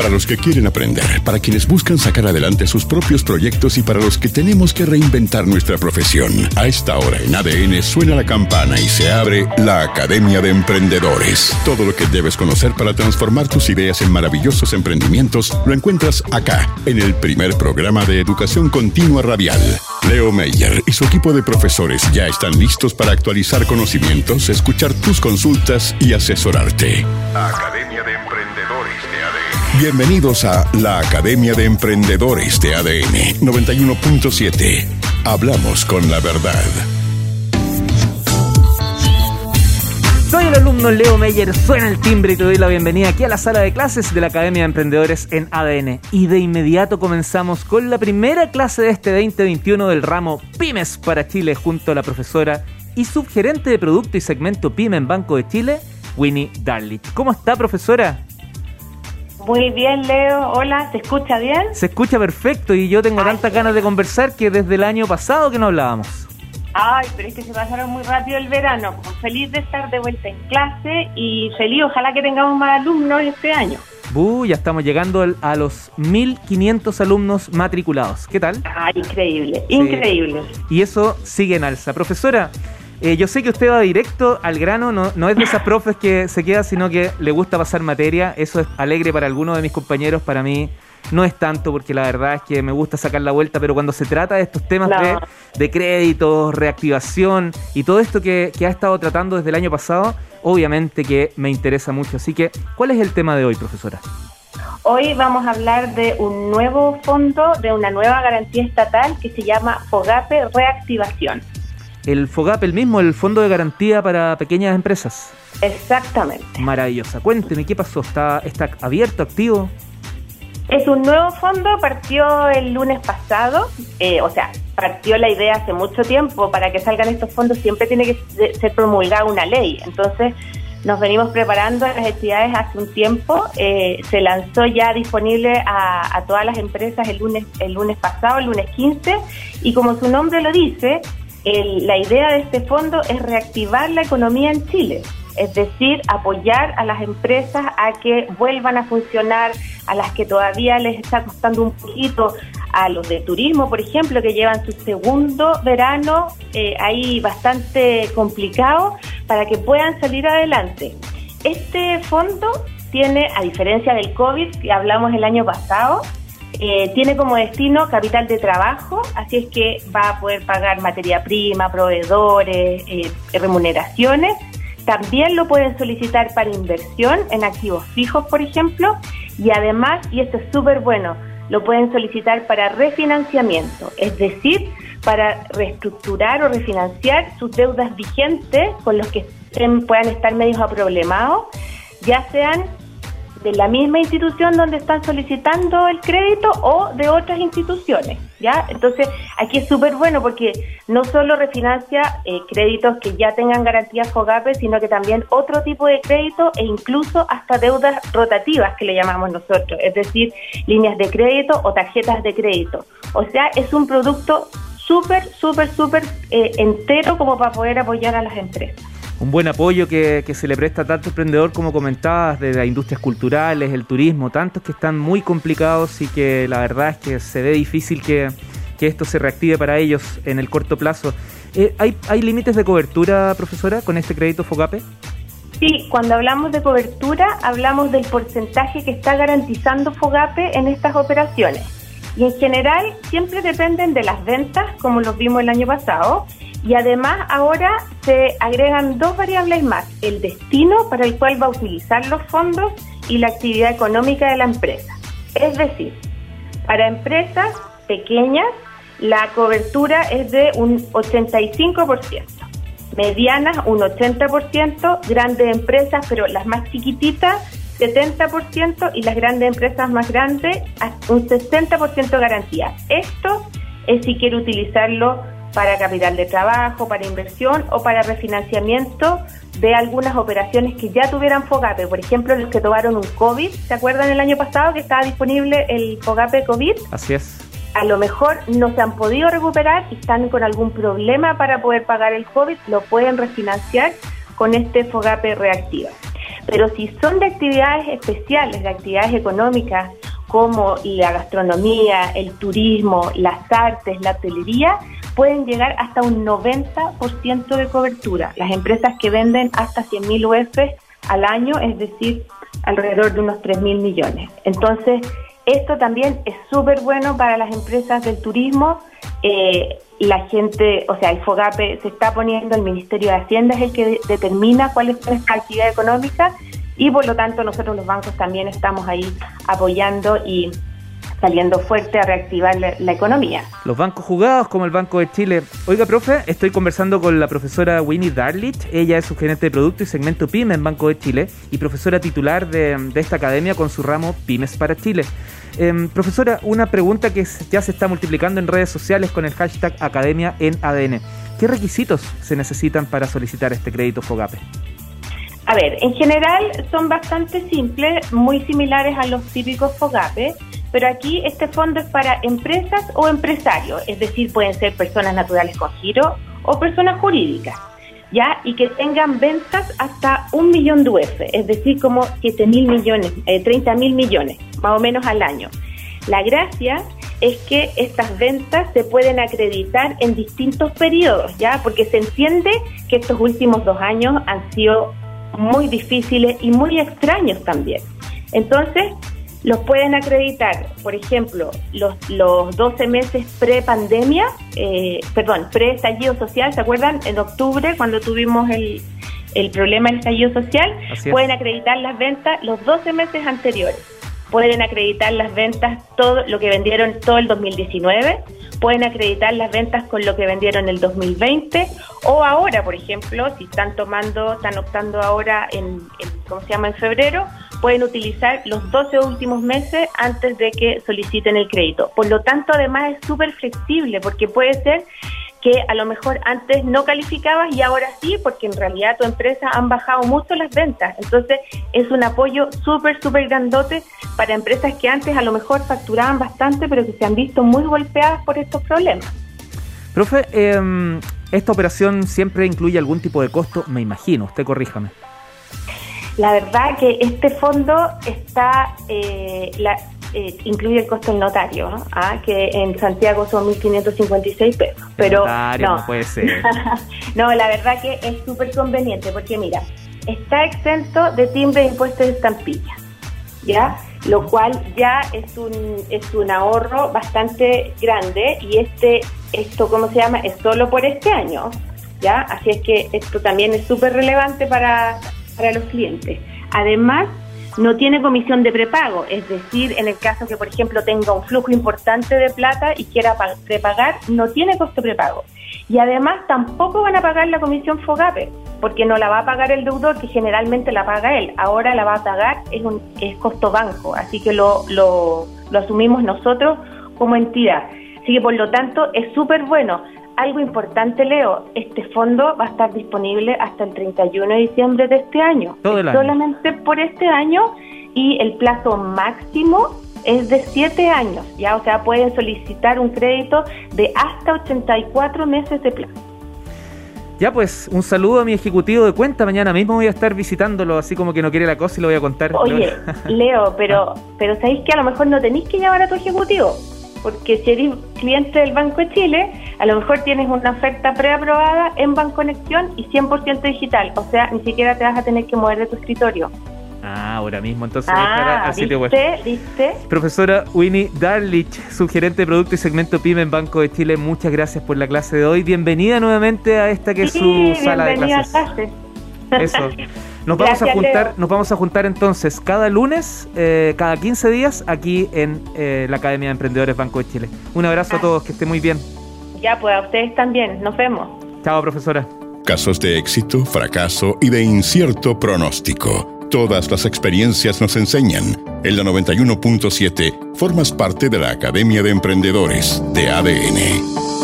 para los que quieren aprender, para quienes buscan sacar adelante sus propios proyectos y para los que tenemos que reinventar nuestra profesión. A esta hora en ADN suena la campana y se abre la Academia de Emprendedores. Todo lo que debes conocer para transformar tus ideas en maravillosos emprendimientos lo encuentras acá, en el primer programa de educación continua radial. Leo Meyer y su equipo de profesores ya están listos para actualizar conocimientos, escuchar tus consultas y asesorarte. Academia Bienvenidos a la Academia de Emprendedores de ADN 91.7. Hablamos con la verdad. Soy el alumno Leo Meyer, suena el timbre y te doy la bienvenida aquí a la sala de clases de la Academia de Emprendedores en ADN. Y de inmediato comenzamos con la primera clase de este 2021 del ramo Pymes para Chile junto a la profesora y subgerente de producto y segmento PYME en Banco de Chile, Winnie Darlich. ¿Cómo está, profesora? Muy bien, Leo. Hola, ¿se escucha bien? Se escucha perfecto y yo tengo tantas ganas de conversar que desde el año pasado que no hablábamos. Ay, pero es que se pasaron muy rápido el verano. Feliz de estar de vuelta en clase y feliz, ojalá que tengamos más alumnos este año. Uh, ya estamos llegando a los 1500 alumnos matriculados. ¿Qué tal? Ay, increíble, increíble. Y eso sigue en alza. Profesora, eh, yo sé que usted va directo al grano, no, no es de esas profes que se queda, sino que le gusta pasar materia. Eso es alegre para algunos de mis compañeros, para mí no es tanto porque la verdad es que me gusta sacar la vuelta, pero cuando se trata de estos temas de, de, créditos, reactivación y todo esto que, que ha estado tratando desde el año pasado, obviamente que me interesa mucho. Así que, ¿cuál es el tema de hoy, profesora? Hoy vamos a hablar de un nuevo fondo, de una nueva garantía estatal que se llama FOGAPE Reactivación. El FOGAPE, el mismo, el Fondo de Garantía para Pequeñas Empresas. Exactamente. Maravillosa. Cuénteme, ¿qué pasó? ¿Está, está abierto, activo? Es un nuevo fondo, partió el lunes pasado, eh, o sea, partió la idea hace mucho tiempo, para que salgan estos fondos siempre tiene que ser promulgada una ley, entonces nos venimos preparando las actividades hace un tiempo, eh, se lanzó ya disponible a, todas las empresas el lunes, el lunes pasado, el lunes 15, y como su nombre lo dice, la idea de este fondo es reactivar la economía en Chile es decir, apoyar a las empresas a que vuelvan a funcionar, a las que todavía les está costando un poquito, a los de turismo, por ejemplo, que llevan su segundo verano eh, ahí bastante complicado para que puedan salir adelante. Este fondo tiene, a diferencia del COVID que hablamos el año pasado, eh, tiene como destino capital de trabajo, así es que va a poder pagar materia prima, proveedores, eh, remuneraciones. También lo pueden solicitar para inversión en activos fijos, por ejemplo, y además, y esto es súper bueno, lo pueden solicitar para refinanciamiento, es decir, para reestructurar o refinanciar sus deudas vigentes con los que puedan estar medios aproblemados, ya sean de la misma institución donde están solicitando el crédito o de otras instituciones, ¿ya? Entonces, aquí es súper bueno porque no solo refinancia eh, créditos que ya tengan garantías FOGAPE, sino que también otro tipo de crédito e incluso hasta deudas rotativas que le llamamos nosotros, es decir, líneas de crédito o tarjetas de crédito. O sea, es un producto súper, súper, súper eh, entero como para poder apoyar a las empresas un buen apoyo que, se le presta a tanto emprendedor como comentabas, de las industrias culturales, el turismo, tantos que están muy complicados y que la verdad es que se ve difícil que, esto se reactive para ellos en el corto plazo. Eh, ¿hay, ¿Hay límites de cobertura, profesora, con este crédito FOGAPE? Sí, cuando hablamos de cobertura, hablamos del porcentaje que está garantizando FOGAPE en estas operaciones. Y en general siempre dependen de las ventas, como los vimos el año pasado, y además ahora se agregan dos variables más, el destino para el cual va a utilizar los fondos y la actividad económica de la empresa. Es decir, para empresas pequeñas la cobertura es de un 85%, medianas un 80%, grandes empresas, pero las más chiquititas 70% y las grandes empresas más grandes un 60% garantía. Esto es si quiere utilizarlo para capital de trabajo, para inversión o para refinanciamiento de algunas operaciones que ya tuvieran FOGAPE. Por ejemplo, los que tomaron un COVID, ¿se acuerdan el año pasado que estaba disponible el FOGAPE COVID? Así es. A lo mejor no se han podido recuperar y están con algún problema para poder pagar el COVID, lo pueden refinanciar con este FOGAPE reactiva. Pero si son de actividades especiales, de actividades económicas, como la gastronomía, el turismo, las artes, la hotelería, pueden llegar hasta un 90% de cobertura. Las empresas que venden hasta 100.000 UF al año, es decir, alrededor de unos 3.000 millones. Entonces, esto también es súper bueno para las empresas del turismo. Eh, la gente, o sea, el FOGAPE se está poniendo, el Ministerio de Hacienda es el que determina cuál es nuestra actividad económica y por lo tanto nosotros los bancos también estamos ahí apoyando y saliendo fuerte a reactivar la, economía. Los bancos jugados como el Banco de Chile. Oiga, profe, estoy conversando con la profesora Winnie Darlich. Ella es su gerente de producto y segmento PYME en Banco de Chile y profesora titular de, esta academia con su ramo Pymes para Chile. Em, profesora, una pregunta que ya se está multiplicando en redes sociales con el hashtag Academia en ADN. ¿Qué requisitos se necesitan para solicitar este crédito FOGAPE? A ver, en general son bastante simples, muy similares a los típicos FOGAPE, pero aquí este fondo es para empresas o empresarios, es decir, pueden ser personas naturales con giro o personas jurídicas, ¿ya? Y que tengan ventas hasta un millón de UF, es decir, como 7 mil millones, eh, 30 mil millones, más o menos al año. La gracia es que estas ventas se pueden acreditar en distintos periodos, ¿ya? Porque se entiende que estos últimos dos años han sido muy difíciles y muy extraños también. Entonces, los pueden acreditar, por ejemplo, los, los 12 meses pre-pandemia, eh, perdón, pre-estallido social, ¿se acuerdan? En octubre, cuando tuvimos el, el problema del estallido social, pueden acreditar las ventas los 12 meses anteriores. Pueden acreditar las ventas, todo lo que vendieron todo el 2019, pueden acreditar las ventas con lo que vendieron el 2020 o ahora, por ejemplo, si están tomando, están optando ahora en, en ¿cómo se llama?, en febrero, pueden utilizar los 12 últimos meses antes de que soliciten el crédito. Por lo tanto, además es súper flexible porque puede ser que a lo mejor antes no calificabas y ahora sí, porque en realidad tu empresa han bajado mucho las ventas. Entonces es un apoyo súper, súper grandote para empresas que antes a lo mejor facturaban bastante, pero que se han visto muy golpeadas por estos problemas. Profe, em, esta operación siempre incluye algún tipo de costo, me imagino, usted corríjame. La verdad que este fondo está, eh, eh, incluye el costo del notario, ¿ah? que en Santiago son 1.556 pesos. Pero no, no puede ser. no, la verdad que es súper conveniente porque mira, está exento de timbre de impuestos de estampilla, ¿ya? Lo cual ya es un, es un ahorro bastante grande y este, esto, ¿cómo se llama? Es solo por este año, ¿ya? Así es que esto también es súper relevante para para los clientes. Además, no tiene comisión de prepago, es decir, en el caso que, por ejemplo, tenga un flujo importante de plata y quiera prepagar, no tiene costo prepago. Y además tampoco van a pagar la comisión FOGAPE, porque no la va a pagar el deudor, que generalmente la paga él. Ahora la va a pagar, es, un, es costo banco, así que lo, lo, lo asumimos nosotros como entidad. Así que por lo tanto es súper bueno algo importante, Leo, este fondo va a estar disponible hasta el 31 de diciembre de este año. Solamente por este año y el plazo máximo es de 7 años, ya, o sea, pueden solicitar un crédito de hasta 84 meses de plazo. Ya pues, un saludo a mi ejecutivo de cuenta. Mañana mismo voy a estar visitándolo, así como que no quiere la cosa y lo voy a contar. Oye, Leo, pero, pero sabéis que a lo mejor no tenéis que llamar a tu ejecutivo porque si eres cliente del Banco de Chile, a lo mejor tienes una oferta preaprobada en Banconexión y 100% digital, o sea, ni siquiera te vas a tener que mover de tu escritorio. Ah, ahora mismo, entonces ah, al sitio web. ¿viste? Profesora Winnie Darlich, subgerente de producto y segmento PYME en Banco de Chile, muchas gracias por la clase de hoy. Bienvenida nuevamente a esta que es su sala de clases. A clase. Eso. Nos vamos a juntar, nos vamos a juntar entonces cada lunes, eh, cada 15 días, aquí en eh, la Academia de Emprendedores Banco de Chile. Un abrazo a ah. todos, que estén muy bien. Ya, pues a ustedes también. Nos vemos. Chao, profesora. Casos de éxito, fracaso y de incierto pronóstico. Todas las experiencias nos enseñan. En la 91.7 formas parte de la Academia de Emprendedores de ADN.